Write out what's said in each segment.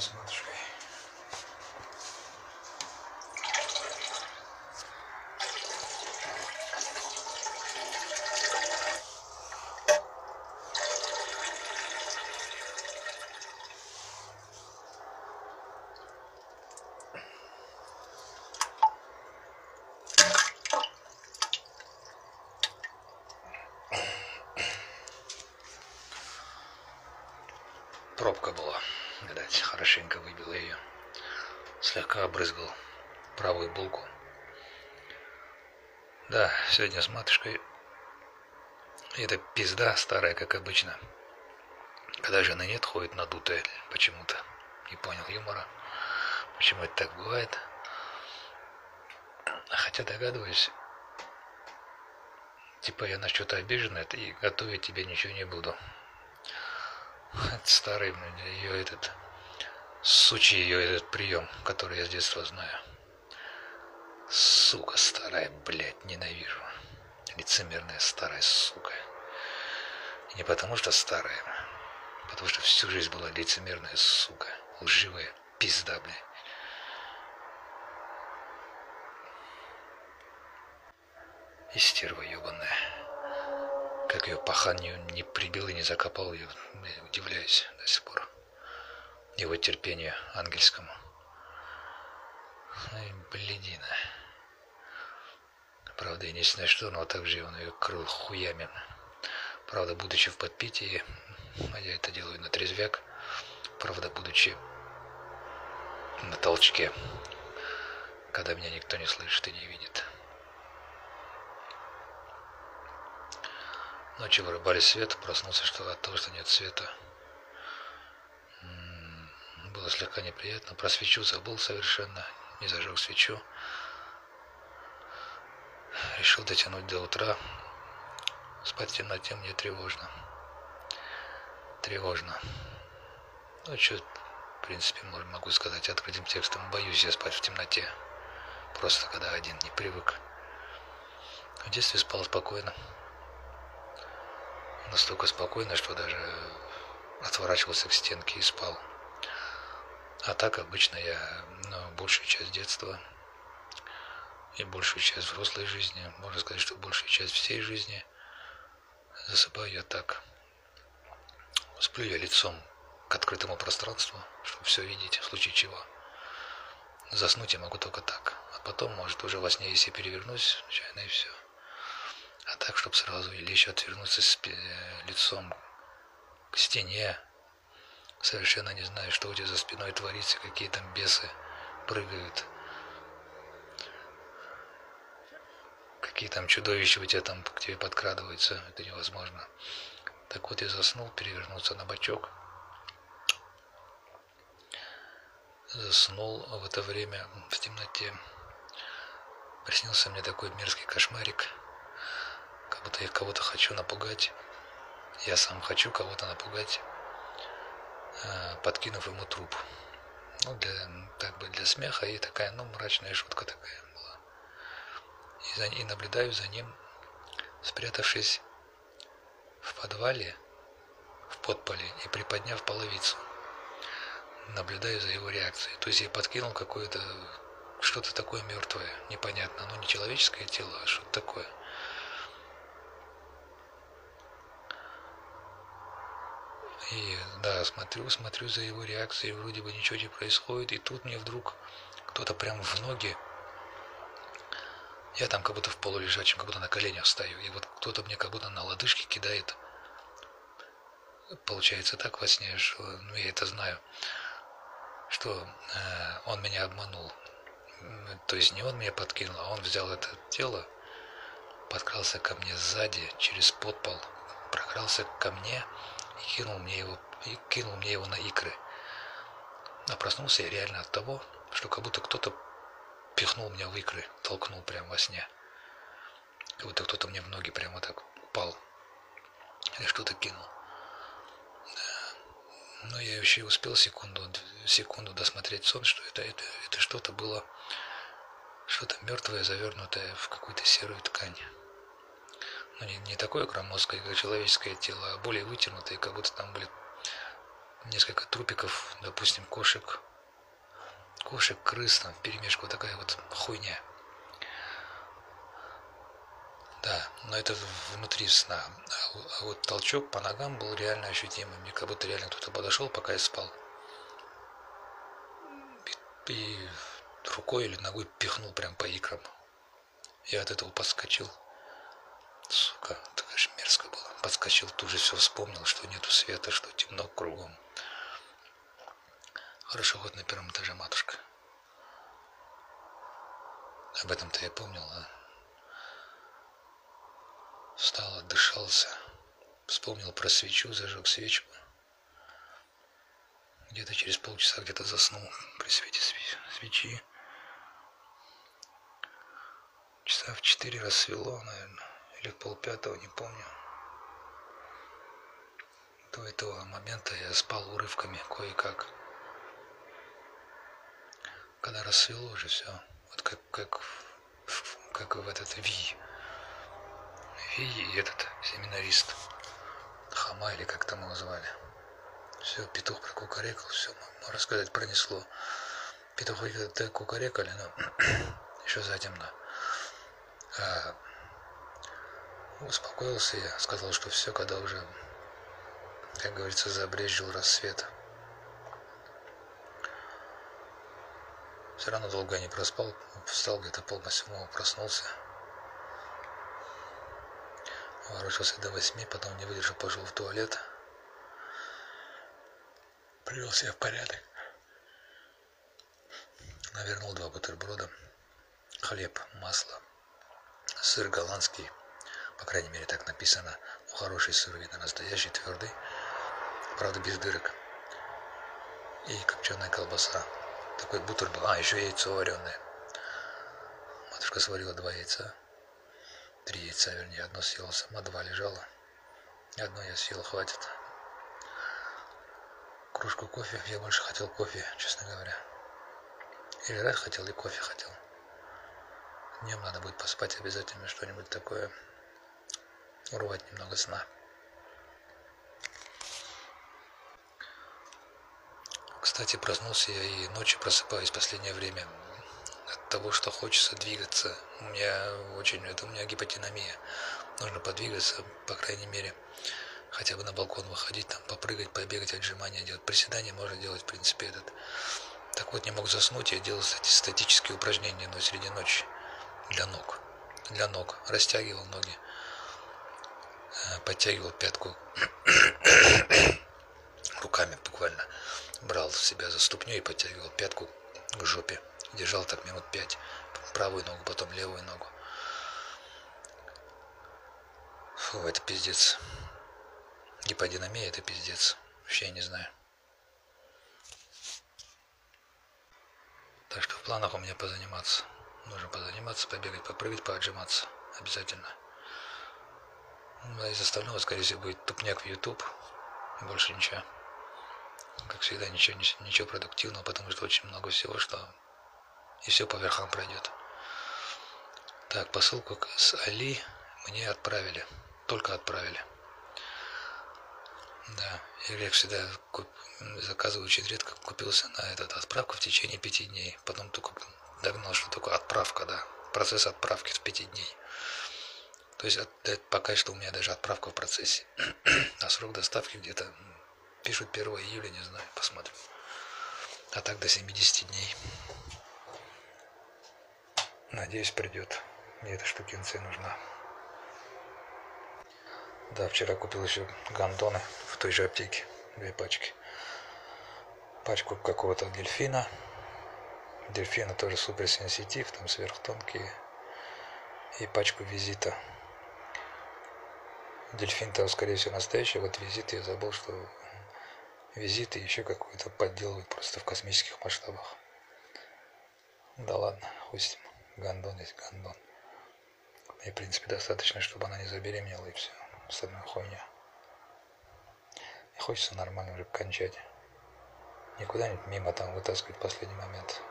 с матушкой. Пробка была, видать, хорошенько выбила ее. Слегка обрызгал правую булку. Да, сегодня с матушкой. Это пизда старая, как обычно. Когда жены нет, ходит надутая почему-то. Не понял юмора. Почему это так бывает? Хотя догадываюсь, типа я на что-то обижена, и готовить тебе ничего не буду. Старый, ее этот, сучий ее этот прием, который я с детства знаю. Сука старая, блядь, ненавижу. Лицемерная старая сука. И не потому что старая, потому что всю жизнь была лицемерная сука. Лживая пизда, блядь. И стерва ебаная. Как ее пахан не, не прибил и не закопал, я удивляюсь до сих пор. Его терпению ангельскому. Ай, блядина. Правда, я не знаю что, но так же он ее крыл хуями. Правда, будучи в подпитии, а я это делаю на трезвяк, правда, будучи на толчке, когда меня никто не слышит и не видит. Ночью вырубали свет, проснулся что от того, что нет света. Было слегка неприятно. Про свечу забыл совершенно. Не зажег свечу. Решил дотянуть до утра. Спать в темноте мне тревожно. Тревожно. Ну, что, в принципе, могу сказать открытым текстом. Боюсь я спать в темноте. Просто когда один не привык. В детстве спал спокойно настолько спокойно, что даже отворачивался к стенке и спал. А так обычно я ну, большую часть детства и большую часть взрослой жизни, можно сказать, что большую часть всей жизни засыпаю я так. Сплю я лицом к открытому пространству, чтобы все видеть, в случае чего. Заснуть я могу только так. А потом, может, уже во сне, если перевернусь, случайно и все. А так, чтобы сразу или еще отвернуться лицом к стене, совершенно не знаю, что у тебя за спиной творится, какие там бесы прыгают. Какие там чудовища у тебя там к тебе подкрадываются, это невозможно. Так вот я заснул, перевернулся на бочок. Заснул в это время в темноте. Приснился мне такой мерзкий кошмарик – будто я кого-то хочу напугать. Я сам хочу кого-то напугать, э, подкинув ему труп. Ну, для, как бы для смеха и такая, ну, мрачная шутка такая была. И, за, и наблюдаю за ним, спрятавшись в подвале, в подполе и приподняв половицу. Наблюдаю за его реакцией. То есть я подкинул какое-то что-то такое мертвое, непонятно. Ну, не человеческое тело, а что-то такое. И да, смотрю, смотрю за его реакцией, вроде бы ничего не происходит, и тут мне вдруг кто-то прям в ноги, я там как будто в полулежачем, как будто на коленях стою, и вот кто-то мне как будто на лодыжки кидает. Получается так во сне, что, ну я это знаю, что э, он меня обманул. То есть не он меня подкинул, а он взял это тело, подкрался ко мне сзади, через подпол, прокрался ко мне, и кинул мне его, и кинул мне его на икры. А проснулся я реально от того, что как будто кто-то пихнул меня в икры, толкнул прямо во сне. Как будто кто-то мне в ноги прямо так упал. Или что-то кинул. Но я еще успел секунду, секунду досмотреть сон, что это, это, это что-то было, что-то мертвое, завернутое в какую-то серую ткань ну, не, не такое громоздкое, как человеческое тело, а более вытянутое, как будто там были несколько трупиков, допустим, кошек, кошек, крыс, там, перемешку, вот такая вот хуйня. Да, но это внутри сна. А, а вот толчок по ногам был реально ощутимым. Мне как будто реально кто-то подошел, пока я спал. И, и рукой или ногой пихнул прям по икрам. Я от этого подскочил. Сука, это, конечно, мерзко было. Подскочил, тут же все вспомнил, что нету света, что темно кругом. Хорошо, вот на первом этаже матушка. Об этом-то я помнил, а Встал, отдышался, вспомнил про свечу, зажег свечку. Где-то через полчаса где-то заснул при свете свечи. Часа в четыре рассвело, наверное, или в полпятого, не помню. До этого момента я спал урывками кое-как. Когда рассвело уже все, вот как, как, как в этот Ви и этот семинарист, Хама или как там его звали. Все, петух прокукарекал, все, можно сказать, пронесло. Петухи кукарекали, но еще затемно. А, успокоился я, сказал, что все, когда уже, как говорится, забрежил рассвет. Все равно долго не проспал, встал где-то пол восьмого, проснулся. Ворочался до восьми, потом не выдержал, пошел в туалет. Привел себя в порядок. Навернул два бутерброда. Хлеб, масло, сыр голландский. По крайней мере, так написано. Ну, хороший сыр, видно, настоящий, твердый. Правда, без дырок. И копченая колбаса. Такой бутер был. А, еще яйцо вареное. Матушка сварила два яйца. Три яйца, вернее, одно съела сама, два лежало. Одно я съел, хватит. Кружку кофе. Я больше хотел кофе, честно говоря. И жрать хотел, и кофе хотел. Днем надо будет поспать обязательно что-нибудь такое. Урвать немного сна. Кстати, проснулся я и ночью просыпаюсь в последнее время от того, что хочется двигаться. У меня очень, это у меня гипотинамия. Нужно подвигаться, по крайней мере, хотя бы на балкон выходить, там попрыгать, побегать, отжимания делать. Приседания можно делать, в принципе, этот. Так вот, не мог заснуть, я делал статические упражнения, но среди ночи для ног. Для ног. Растягивал ноги, подтягивал пятку руками буквально. Брал себя за ступню и подтягивал пятку к жопе. Держал так минут пять. Правую ногу, потом левую ногу. Фу, это пиздец. Гиподинамия это пиздец. Вообще я не знаю. Так что в планах у меня позаниматься. Нужно позаниматься, побегать, попрыгать, поотжиматься. Обязательно. А из остального, скорее всего, будет тупняк в YouTube. Больше ничего. Как всегда, ничего, ничего продуктивного, потому что очень много всего, что и все по верхам пройдет. Так, посылку с Али мне отправили. Только отправили. Да, я всегда куп... заказываю очень редко, купился на этот отправку в течение пяти дней. Потом только догнал, что такое отправка, да. Процесс отправки в пяти дней. То есть от, пока что у меня даже отправка в процессе. а срок доставки где-то пишут 1 июля, не знаю, посмотрим. А так до 70 дней. Надеюсь, придет. Мне эта штукинция нужна. Да, вчера купил еще гандоны в той же аптеке. Две пачки. Пачку какого-то дельфина. Дельфина тоже суперсенситив, там сверхтонкие. И пачку визита. Дельфин-то, скорее всего, настоящий. Вот визит я забыл, что визиты еще какую-то подделывают просто в космических масштабах. Да ладно, ним. Гандон есть гандон. И, в принципе, достаточно, чтобы она не забеременела, и все. Остальная хуйня. И хочется нормально уже кончать. Не куда-нибудь мимо там вытаскивать последний момент.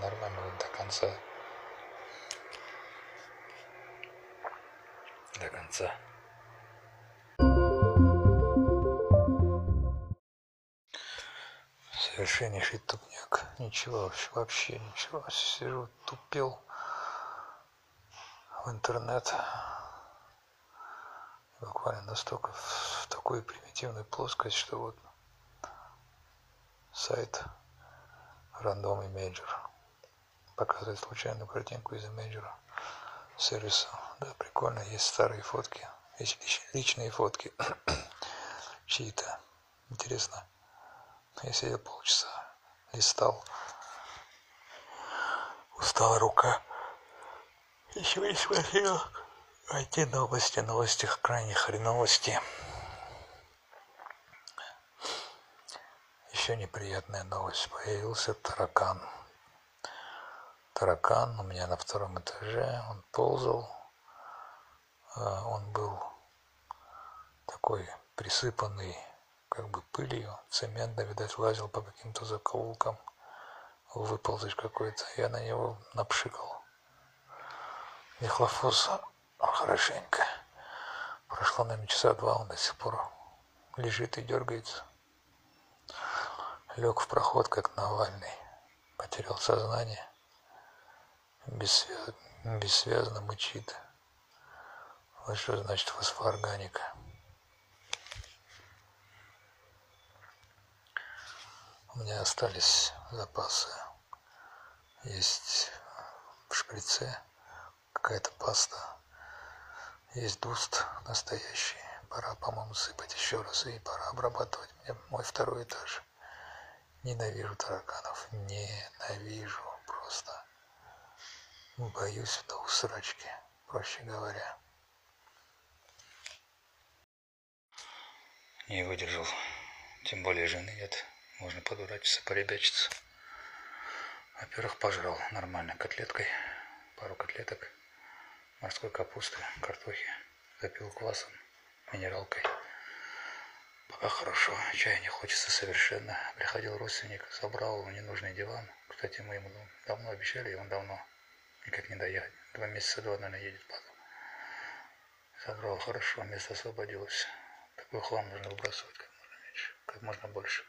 Нормально вот до конца. До конца. Совершеннейший тупняк. Ничего, вообще, вообще ничего. Сижу, тупел в интернет. Буквально настолько в такую примитивную плоскость, что вот сайт Random Imager показывает случайную картинку из имейджера сервиса. Да, прикольно, есть старые фотки, есть личные фотки чьи-то. Интересно. Я сидел полчаса, листал. Устала рука. Еще не смотрел. Эти новости, новости крайне хреновости. Еще неприятная новость. Появился таракан. Таракан у меня на втором этаже. Он ползал. А, он был такой присыпанный как бы пылью, цемент, да, видать, лазил по каким-то закоулкам, выползать какой-то. Я на него напшикал. Мехлофос хорошенько. Прошло, наверное, часа два, он до сих пор лежит и дергается. Лег в проход, как Навальный. Потерял сознание. Бессвяз... Бессвязно мычит. Вот что значит фосфоорганика. У меня остались запасы. Есть в шприце какая-то паста. Есть дуст настоящий. Пора, по-моему, сыпать еще раз и пора обрабатывать мне мой второй этаж. Ненавижу тараканов. Ненавижу просто. Боюсь до усрачки, проще говоря. Не выдержал. Тем более жены нет. Можно подурачиться, поребячиться. Во-первых, пожрал нормально котлеткой, пару котлеток, морской капусты, картохи, запил квасом, минералкой. Пока хорошо, чая не хочется совершенно. Приходил родственник, забрал ненужный диван. Кстати, мы ему давно обещали, и он давно никак не доехать. Два месяца два, наверное, едет потом. Забрал хорошо, место освободилось. Такой хлам нужно выбрасывать как можно меньше, как можно больше.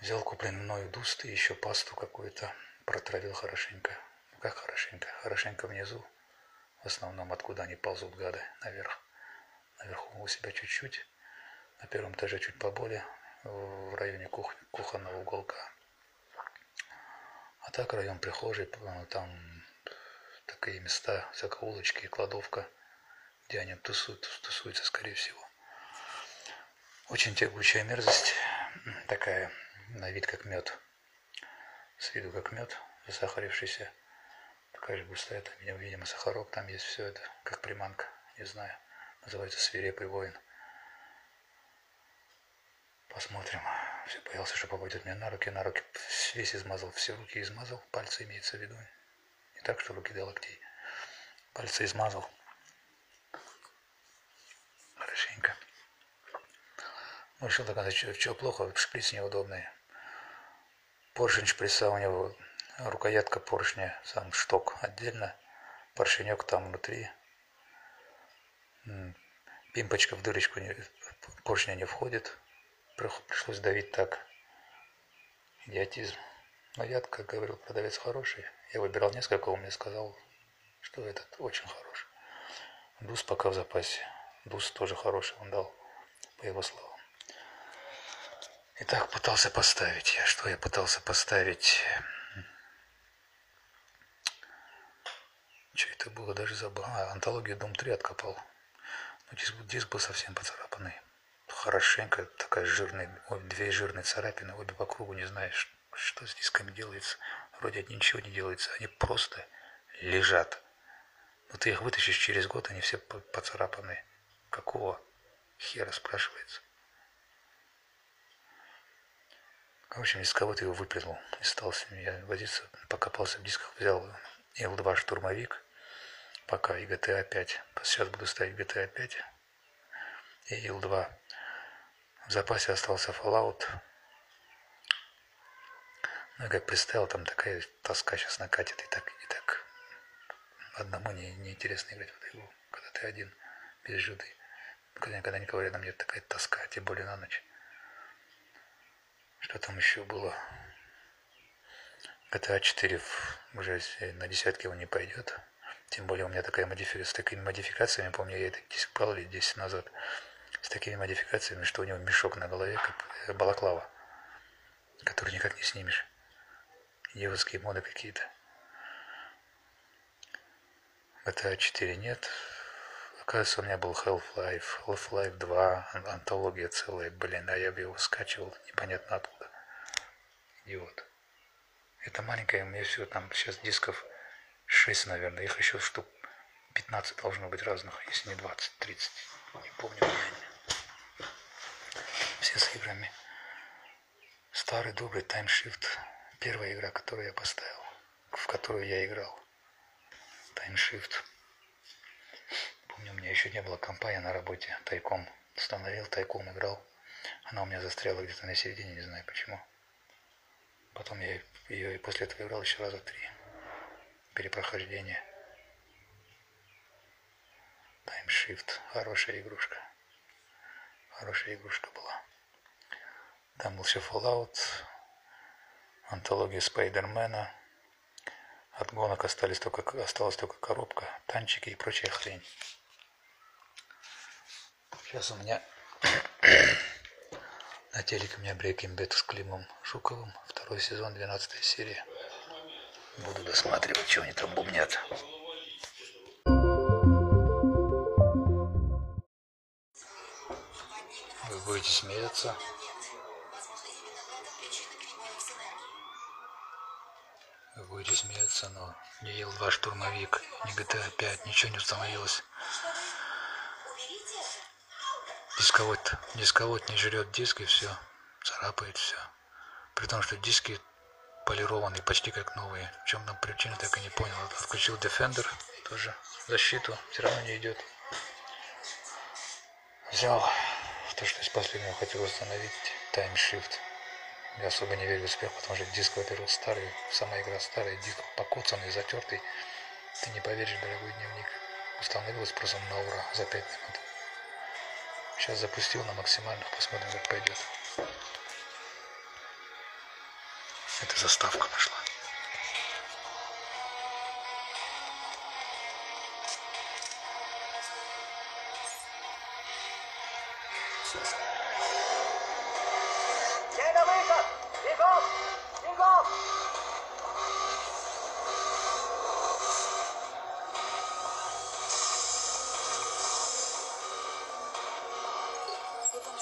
Взял купленный мною дуст и еще пасту какую-то, протравил хорошенько. Ну как хорошенько? Хорошенько внизу. В основном, откуда они ползут, гады, наверх. Наверху у себя чуть-чуть. На первом этаже чуть поболее, в районе кух... кухонного уголка. А так район прихожей, там такие места, всякие улочки, кладовка, где они тусуют, тусуются, скорее всего. Очень тягучая мерзость такая на вид как мед. С виду как мед, засахарившийся. Такая же густая, там, видимо, сахарок, там есть все это, как приманка, не знаю. Называется свирепый воин. Посмотрим. Все боялся, что попадет мне на руки. На руки весь измазал, все руки измазал. Пальцы имеется в виду. Не так, что руки до локтей. Пальцы измазал. Хорошенько. Решил доказать, что, что плохо, шприц неудобный. Поршень него, рукоятка поршня, сам шток отдельно, поршенек там внутри. Пимпочка в дырочку не, поршня не входит. Пришлось давить так. Идиотизм. Но я, как говорил, продавец хороший. Я выбирал несколько, он мне сказал, что этот очень хороший. Дус пока в запасе. Дус тоже хороший, он дал, по его словам. Итак, пытался поставить я. Что я пытался поставить? Что это было? Даже забыл. А, антологию Дом 3 откопал. Но диск, диск был совсем поцарапанный. Хорошенько, такая жирная, две жирные царапины, обе по кругу, не знаешь, что с дисками делается. Вроде ничего не делается, они просто лежат. Но ты их вытащишь через год, они все поцарапаны. Какого хера спрашивается? В общем, из кого-то его выплюнул. Не стал с ним я возиться. Покопался в дисках, взял L2 штурмовик. Пока и GTA 5. Сейчас буду ставить GTA 5. И L2. В запасе остался Fallout. Ну, как представил, там такая тоска сейчас накатит. И так, и так. Одному не, не интересно играть в эту игру, когда ты один, без жуды. Когда, когда никого рядом нет, такая тоска, тем более на ночь. Что там еще было? GTA 4 уже на десятки он не пойдет. Тем более у меня такая модификация, с такими модификациями, помню, я это брал лет 10 назад, с такими модификациями, что у него мешок на голове, как балаклава, который никак не снимешь. Девушские моды какие-то. GTA 4 нет. Оказывается, у меня был Half-Life, Half-Life 2, антология целая, блин, а я бы его скачивал непонятно откуда. Идиот. Это маленькая, у меня все там сейчас дисков 6, наверное, их еще штук 15 должно быть разных, если не 20, 30. Не помню времени. Все с играми. Старый добрый Time Shift. Первая игра, которую я поставил, в которую я играл. Time Shift. Помню, у меня еще не было компании на работе. Тайком установил, тайком играл. Она у меня застряла где-то на середине, не знаю почему. Потом я ее и после этого играл еще раза три перепрохождение. Таймшифт. Хорошая игрушка. Хорошая игрушка была. Там был еще Fallout, антология Спайдермена. От гонок остались только, осталась только коробка, танчики и прочая хрень. Сейчас у меня на телеке у меня Breaking Bad с Климом Жуковым. Второй сезон, 12 серия. Буду досматривать, что они там бубнят. Вы будете смеяться. Вы будете смеяться, но не ел два штурмовик, не GTA 5, ничего не установилось. Дисковод, дисковод не жрет диск и все, царапает все. При том, что диски полированный, почти как новые. В чем там причина, так и не понял. Отключил Defender, тоже защиту, все равно не идет. Взял то, что из последнего хотел установить, Time Shift. Я особо не верю в успех, потому что диск, во-первых, старый, сама игра старая, диск покоцанный, затертый. Ты не поверишь, дорогой дневник. Установилась просто на ура за 5 минут. Сейчас запустил на максимальных, посмотрим, как пойдет. Это заставка пошла.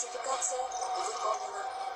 Идентификация выполнена.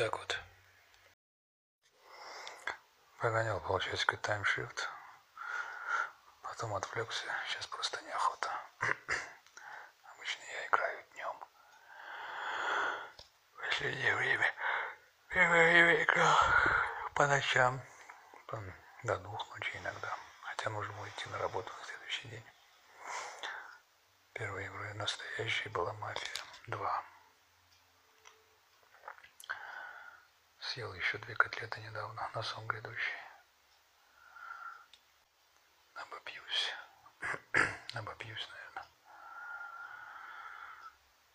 Так вот. Погонял полчасика таймшифт. Потом отвлекся. Сейчас просто неохота. Обычно я играю днем. В последнее время первое время играл по ночам. До двух ночи иногда. Хотя нужно было идти на работу на следующий день. Первой игрой настоящей была «Мафия 2». Съел еще две котлеты недавно, на сон грядущий. Обопьюсь. Обопьюсь, наверное.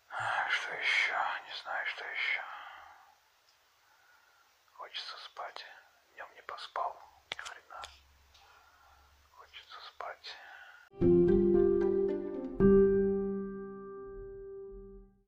А, Что еще? Не знаю, что еще. Хочется спать. Днем не поспал.